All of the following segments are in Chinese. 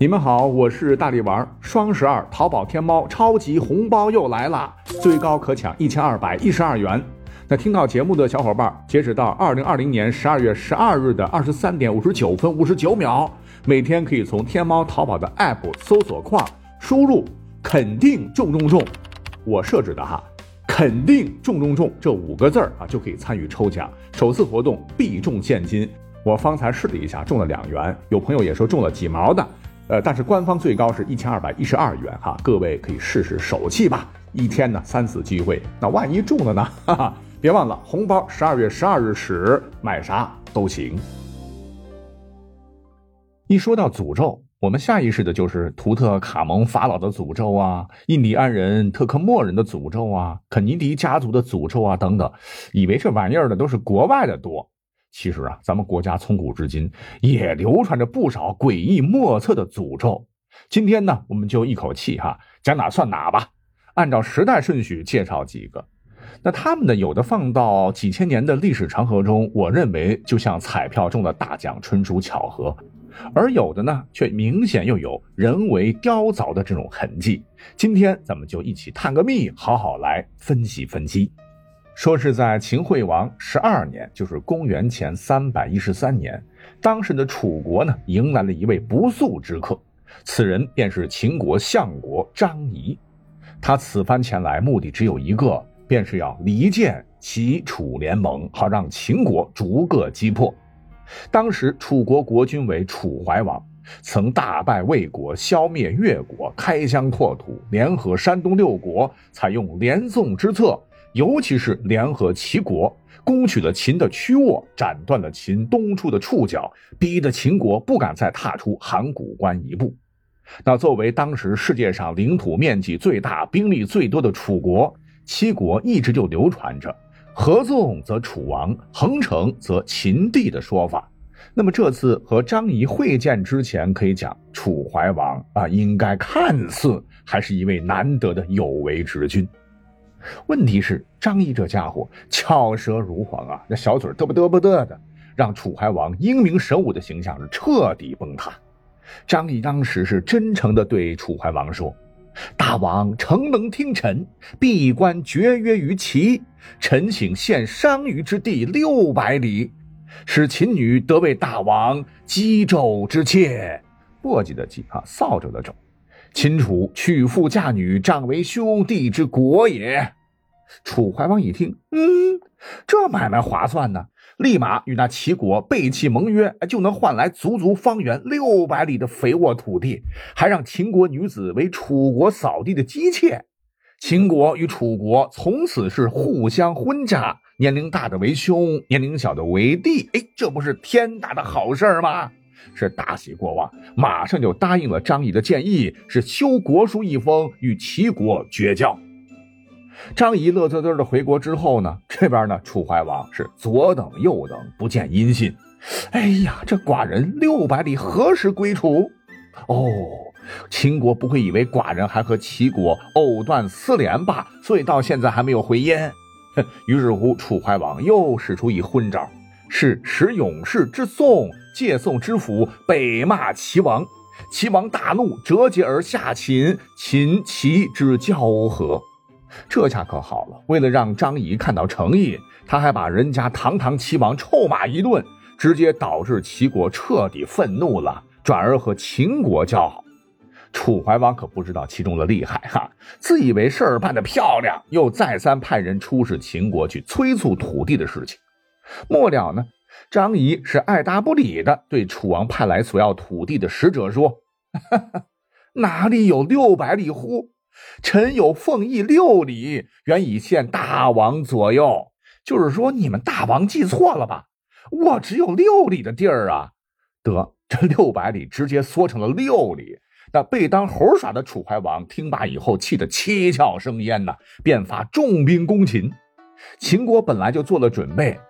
你们好，我是大力丸。双十二，淘宝天猫超级红包又来了，最高可抢一千二百一十二元。那听到节目的小伙伴，截止到二零二零年十二月十二日的二十三点五十九分五十九秒，每天可以从天猫、淘宝的 App 搜索框输入“肯定中中中”，我设置的哈，“肯定中中中”这五个字儿啊，就可以参与抽奖。首次活动必中现金，我方才试了一下，中了两元。有朋友也说中了几毛的。呃，但是官方最高是一千二百一十二元哈，各位可以试试手气吧。一天呢三次机会，那万一中了呢？哈哈，别忘了红包十二月十二日始，买啥都行。一说到诅咒，我们下意识的就是图特卡蒙法老的诅咒啊，印第安人特克莫人的诅咒啊，肯尼迪家族的诅咒啊等等，以为这玩意儿的都是国外的多。其实啊，咱们国家从古至今也流传着不少诡异莫测的诅咒。今天呢，我们就一口气哈讲哪算哪吧，按照时代顺序介绍几个。那他们呢，有的放到几千年的历史长河中，我认为就像彩票中的大奖，纯属巧合；而有的呢，却明显又有人为雕凿的这种痕迹。今天咱们就一起探个秘，好好来分析分析。说是在秦惠王十二年，就是公元前三百一十三年，当时的楚国呢，迎来了一位不速之客，此人便是秦国相国张仪。他此番前来，目的只有一个，便是要离间齐楚联盟，好让秦国逐个击破。当时楚国国君为楚怀王，曾大败魏国，消灭越国，开疆拓土，联合山东六国，采用连宋之策。尤其是联合齐国攻取了秦的曲沃，斩断了秦东出的触角，逼得秦国不敢再踏出函谷关一步。那作为当时世界上领土面积最大、兵力最多的楚国，七国一直就流传着“合纵则楚王，横城则秦地”的说法。那么这次和张仪会见之前，可以讲楚怀王啊，应该看似还是一位难得的有为之君。问题是张仪这家伙巧舌如簧啊，那小嘴嘚啵嘚啵嘚的，让楚怀王英明神武的形象是彻底崩塌。张仪当时是真诚的对楚怀王说：“大王诚能听臣，闭关绝约于齐，臣请献商於之地六百里，使秦女得为大王姬纣之妾。”簸箕的箕啊，扫帚的帚。秦楚娶妇嫁女，长为兄弟之国也。楚怀王一听，嗯，这买卖划算呢，立马与那齐国背弃盟约，就能换来足足方圆六百里的肥沃土地，还让秦国女子为楚国扫地的姬妾。秦国与楚国从此是互相婚嫁，年龄大的为兄，年龄小的为弟。哎，这不是天大的好事吗？是大喜过望，马上就答应了张仪的建议，是修国书一封，与齐国绝交。张仪乐滋滋的回国之后呢，这边呢，楚怀王是左等右等，不见音信。哎呀，这寡人六百里何时归楚？哦，秦国不会以为寡人还和齐国藕断丝连吧？所以到现在还没有回音。于是乎，楚怀王又使出一昏招。是使勇士之宋借宋知府北骂齐王，齐王大怒，折节而下秦，秦齐之交合。这下可好了，为了让张仪看到诚意，他还把人家堂堂齐王臭骂一顿，直接导致齐国彻底愤怒了，转而和秦国交好。楚怀王可不知道其中的厉害哈，自以为事儿办得漂亮，又再三派人出使秦国去催促土地的事情。末了呢，张仪是爱答不理的，对楚王派来索要土地的使者说：“ 哪里有六百里乎？臣有奉邑六里，原以献大王左右。就是说，你们大王记错了吧？我只有六里的地儿啊！得，这六百里直接缩成了六里。那被当猴耍的楚怀王听罢以后，气得七窍生烟呐，便发重兵攻秦。秦国本来就做了准备。”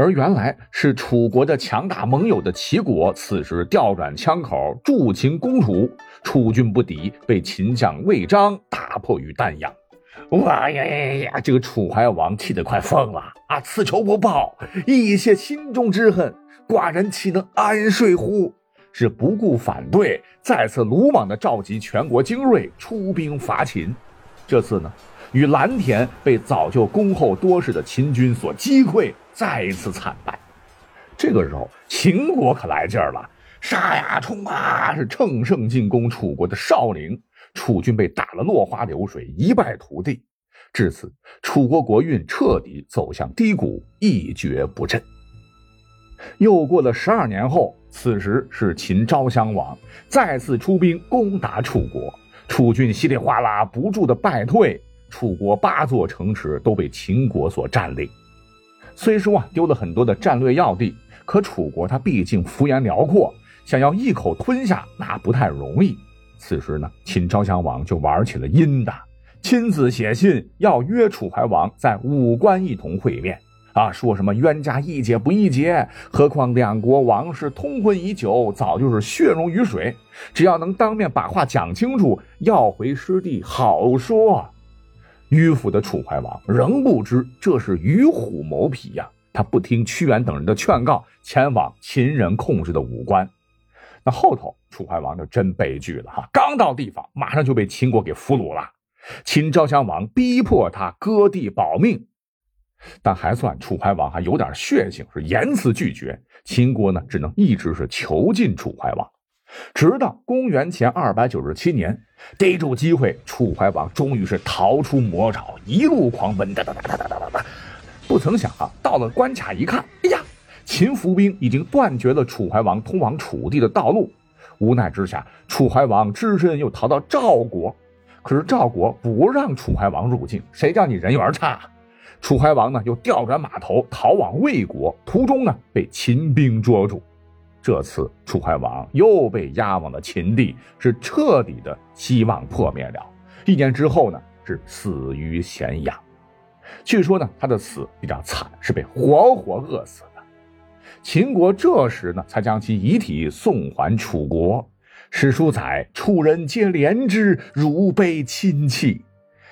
而原来是楚国的强大盟友的齐国，此时调转枪口助秦攻楚，楚军不敌，被秦将魏章打破于丹阳。哇呀呀呀！这个楚怀王气得快疯了啊！此仇不报，一泄心中之恨，寡人岂能安睡乎？是不顾反对，再次鲁莽地召集全国精锐出兵伐秦。这次呢，与蓝田被早就恭候多时的秦军所击溃，再一次惨败。这个时候，秦国可来劲儿了，杀呀冲啊，是乘胜进攻楚国的少陵。楚军被打了落花流水，一败涂地。至此，楚国国运彻底走向低谷，一蹶不振。又过了十二年后，此时是秦昭襄王再次出兵攻打楚国，楚军稀里哗啦不住的败退，楚国八座城池都被秦国所占领。虽说啊丢了很多的战略要地，可楚国它毕竟幅员辽阔，想要一口吞下那不太容易。此时呢，秦昭襄王就玩起了阴的，亲自写信要约楚怀王在武关一同会面。啊，说什么冤家宜解不宜结，何况两国王室通婚已久，早就是血溶于水。只要能当面把话讲清楚，要回师弟好说。迂腐的楚怀王仍不知这是与虎谋皮呀，他不听屈原等人的劝告，前往秦人控制的武关。那后头楚怀王就真悲剧了哈，刚到地方，马上就被秦国给俘虏了。秦昭襄王逼迫他割地保命。但还算楚怀王还有点血性，是严词拒绝。秦国呢，只能一直是囚禁楚怀王，直到公元前二百九十七年，逮住机会，楚怀王终于是逃出魔爪，一路狂奔，哒哒哒哒哒哒哒。不曾想啊，到了关卡一看，哎呀，秦伏兵已经断绝了楚怀王通往楚地的道路。无奈之下，楚怀王只身又逃到赵国，可是赵国不让楚怀王入境，谁叫你人缘差？楚怀王呢，又调转马头逃往魏国，途中呢被秦兵捉住。这次楚怀王又被押往了秦地，是彻底的希望破灭了。一年之后呢，是死于咸阳。据说呢，他的死比较惨，是被活活饿死的。秦国这时呢，才将其遗体送还楚国。史书载：“楚人皆怜之，如悲亲戚。”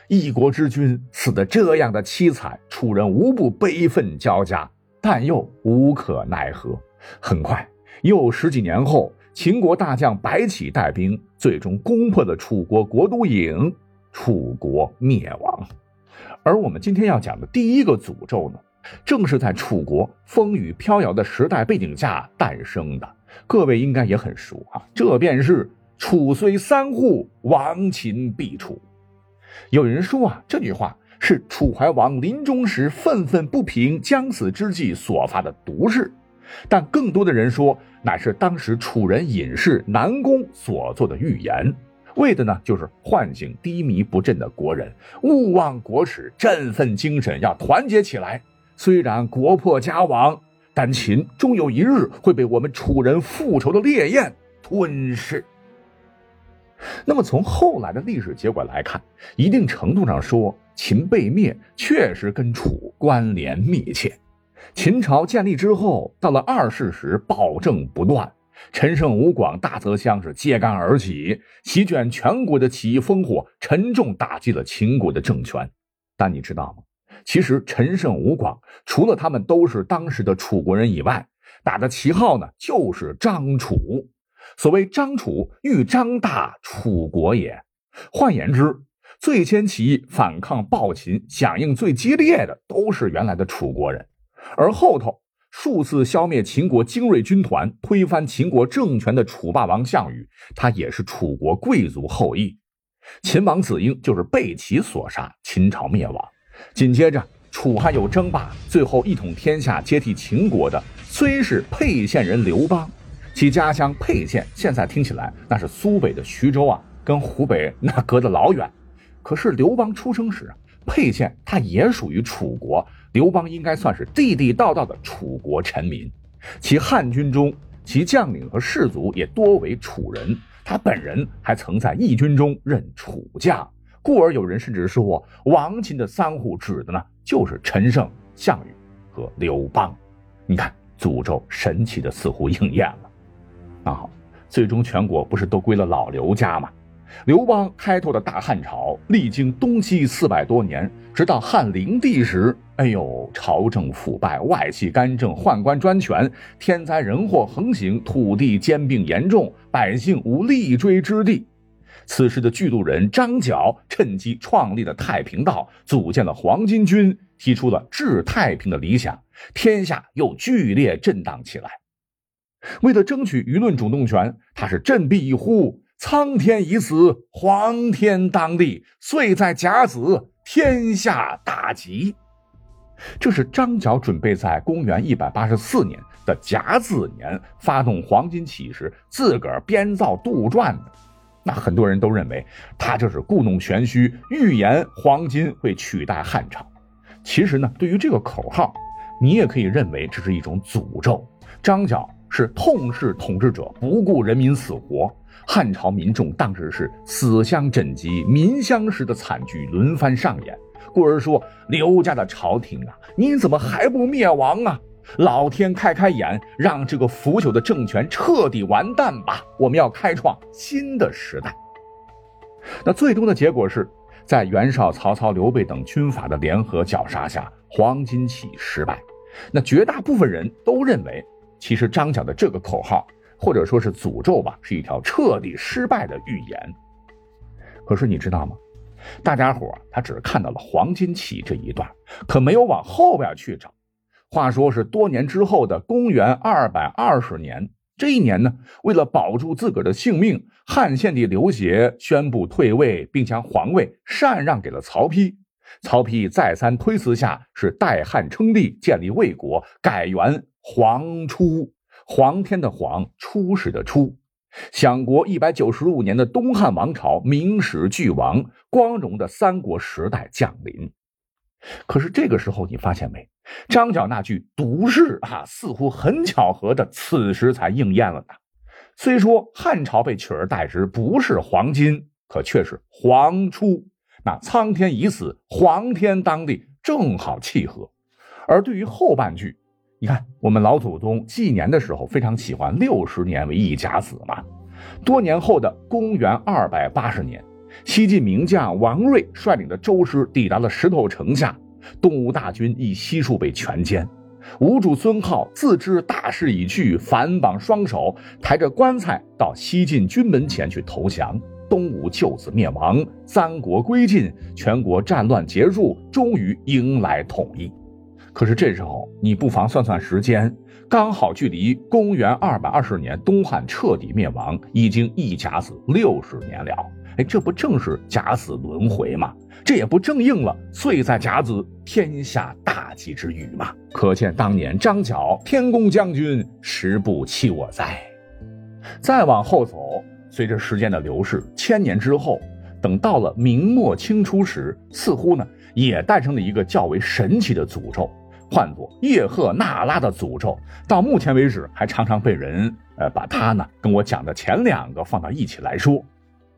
一国之君死得这样的凄惨，楚人无不悲愤交加，但又无可奈何。很快，又十几年后，秦国大将白起带兵，最终攻破了楚国国都郢，楚国灭亡。而我们今天要讲的第一个诅咒呢，正是在楚国风雨飘摇的时代背景下诞生的。各位应该也很熟啊，这便是“楚虽三户，亡秦必楚”。有人说啊，这句话是楚怀王临终时愤愤不平、将死之际所发的毒誓，但更多的人说，乃是当时楚人隐士南宫所做的预言，为的呢就是唤醒低迷不振的国人，勿忘国耻，振奋精神，要团结起来。虽然国破家亡，但秦终有一日会被我们楚人复仇的烈焰吞噬。那么从后来的历史结果来看，一定程度上说，秦被灭确实跟楚关联密切。秦朝建立之后，到了二世时，暴政不断，陈胜吴广大泽乡是揭竿而起，席卷全国的起义烽火，沉重打击了秦国的政权。但你知道吗？其实陈胜吴广除了他们都是当时的楚国人以外，打的旗号呢，就是张楚。所谓张楚欲张大楚国也，换言之，最先起义反抗暴秦、响应最激烈的都是原来的楚国人，而后头数次消灭秦国精锐军团、推翻秦国政权的楚霸王项羽，他也是楚国贵族后裔。秦王子婴就是被其所杀，秦朝灭亡。紧接着，楚汉又争霸，最后一统天下、接替秦国的，虽是沛县人刘邦。其家乡沛县，现在听起来那是苏北的徐州啊，跟湖北那隔得老远。可是刘邦出生时啊，沛县它也属于楚国，刘邦应该算是地地道道的楚国臣民。其汉军中，其将领和士卒也多为楚人，他本人还曾在义军中任楚将，故而有人甚至说，王秦的三户指的呢就是陈胜、项羽和刘邦。你看，诅咒神奇的似乎应验了。那好，最终全国不是都归了老刘家吗？刘邦开拓的大汉朝，历经东西四百多年，直到汉灵帝时，哎呦，朝政腐败，外戚干政，宦官专权，天灾人祸横行，土地兼并严重，百姓无立锥之地。此时的巨鹿人张角趁机创立了太平道，组建了黄巾军，提出了治太平的理想，天下又剧烈震荡起来。为了争取舆论主动权，他是振臂一呼。苍天已死，黄天当立。岁在甲子，天下大吉。这是张角准备在公元一百八十四年的甲子年发动黄巾起义时自个儿编造杜撰的。那很多人都认为他这是故弄玄虚，预言黄巾会取代汉朝。其实呢，对于这个口号，你也可以认为这是一种诅咒。张角是痛斥统治者不顾人民死活。汉朝民众当时是死相枕藉、民相食的惨剧轮番上演，故而说刘家的朝廷啊，你怎么还不灭亡啊？老天开开眼，让这个腐朽的政权彻底完蛋吧！我们要开创新的时代。那最终的结果是在袁绍、曹操、刘备等军阀的联合绞杀下，黄巾起义失败。那绝大部分人都认为，其实张角的这个口号。或者说是诅咒吧，是一条彻底失败的预言。可是你知道吗？大家伙他只看到了黄金起这一段，可没有往后边去找。话说是多年之后的公元二百二十年，这一年呢，为了保住自个儿的性命，汉献帝刘协宣布退位，并将皇位禅让给了曹丕。曹丕再三推辞下，是代汉称帝，建立魏国，改元黄初。黄天的黄，出世的出，享国一百九十五年的东汉王朝名史俱亡，光荣的三国时代降临。可是这个时候，你发现没？张角那句毒誓啊，似乎很巧合的，此时才应验了呢。虽说汉朝被取而代之不是黄金，可却是黄初。那苍天已死，黄天当立，正好契合。而对于后半句。你看，我们老祖宗纪年的时候非常喜欢六十年为一甲子嘛。多年后的公元二百八十年，西晋名将王睿率领的周师抵达了石头城下，东吴大军以悉数被全歼。吴主孙皓自知大势已去，反绑双手，抬着棺材到西晋军门前去投降。东吴就此灭亡，三国归晋，全国战乱结束，终于迎来统一。可是这时候，你不妨算算时间，刚好距离公元二百二十年东汉彻底灭亡已经一甲子六十年了。哎，这不正是甲子轮回吗？这也不正应了“岁在甲子，天下大吉”之语吗？可见当年张角天公将军实不弃我哉。再往后走，随着时间的流逝，千年之后，等到了明末清初时，似乎呢也诞生了一个较为神奇的诅咒。唤作叶赫那拉的诅咒，到目前为止还常常被人呃把它呢跟我讲的前两个放到一起来说，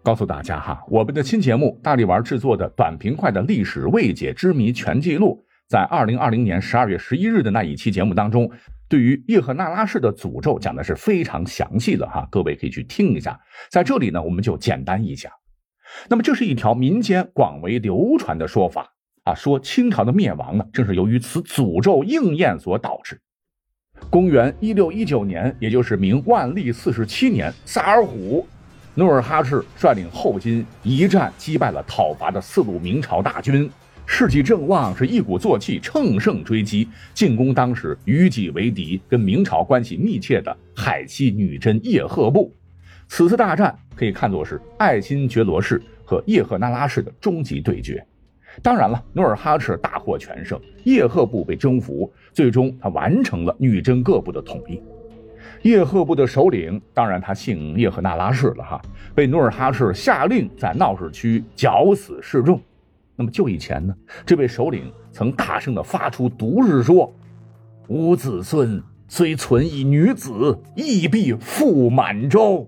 告诉大家哈，我们的新节目大力丸制作的短平快的历史未解之谜全记录，在二零二零年十二月十一日的那一期节目当中，对于叶赫那拉氏的诅咒讲的是非常详细的哈，各位可以去听一下。在这里呢，我们就简单一讲。那么这是一条民间广为流传的说法。啊，说清朝的灭亡呢，正是由于此诅咒应验所导致。公元一六一九年，也就是明万历四十七年，萨尔浒努尔哈赤率领后金一战击败了讨伐的四路明朝大军，士气正旺，是一鼓作气，乘胜追击，进攻当时与己为敌、跟明朝关系密切的海西女真叶赫部。此次大战可以看作是爱新觉罗氏和叶赫那拉氏的终极对决。当然了，努尔哈赤大获全胜，叶赫部被征服，最终他完成了女真各部的统一。叶赫部的首领，当然他姓叶赫那拉氏了哈，被努尔哈赤下令在闹市区绞死示众。那么就以前呢，这位首领曾大声的发出毒誓说：“吾子孙虽存一女子，亦必赴满洲。”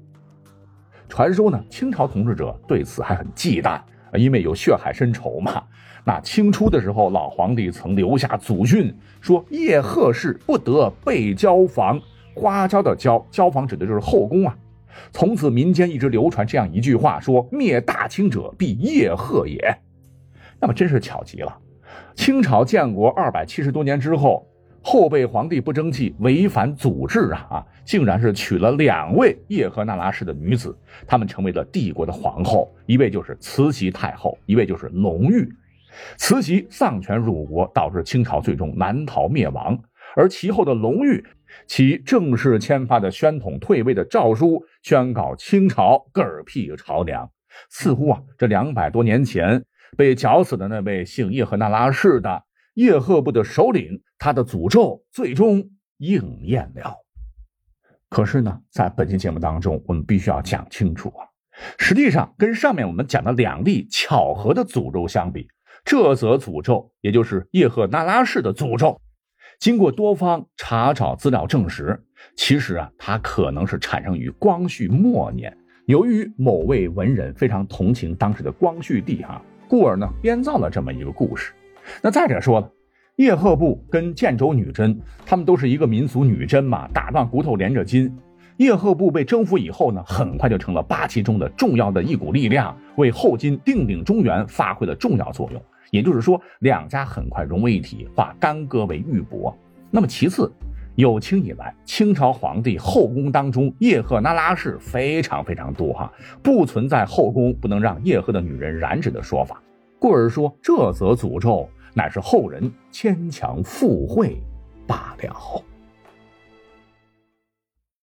传说呢，清朝统治者对此还很忌惮。因为有血海深仇嘛，那清初的时候，老皇帝曾留下祖训，说叶赫氏不得被交房。花椒的交交房指的就是后宫啊。从此民间一直流传这样一句话：说灭大清者必叶赫也。那么真是巧极了，清朝建国二百七十多年之后。后被皇帝不争气，违反祖制啊啊！竟然是娶了两位叶赫那拉氏的女子，她们成为了帝国的皇后，一位就是慈禧太后，一位就是隆裕。慈禧丧权辱国，导致清朝最终难逃灭亡。而其后的隆裕，其正式签发的宣统退位的诏书，宣告清朝嗝屁朝凉。似乎啊，这两百多年前被绞死的那位姓叶赫那拉氏的。叶赫部的首领，他的诅咒最终应验了。可是呢，在本期节目当中，我们必须要讲清楚啊，实际上跟上面我们讲的两例巧合的诅咒相比，这则诅咒，也就是叶赫那拉氏的诅咒，经过多方查找资料证实，其实啊，它可能是产生于光绪末年，由于某位文人非常同情当时的光绪帝哈，故而呢，编造了这么一个故事。那再者说了，叶赫部跟建州女真，他们都是一个民族，女真嘛，打断骨头连着筋。叶赫部被征服以后呢，很快就成了八旗中的重要的一股力量，为后金定鼎中原发挥了重要作用。也就是说，两家很快融为一体，化干戈为玉帛。那么其次，有清以来，清朝皇帝后宫当中叶赫那拉氏非常非常多哈，不存在后宫不能让叶赫的女人染指的说法。故而说，这则诅咒乃是后人牵强附会罢了。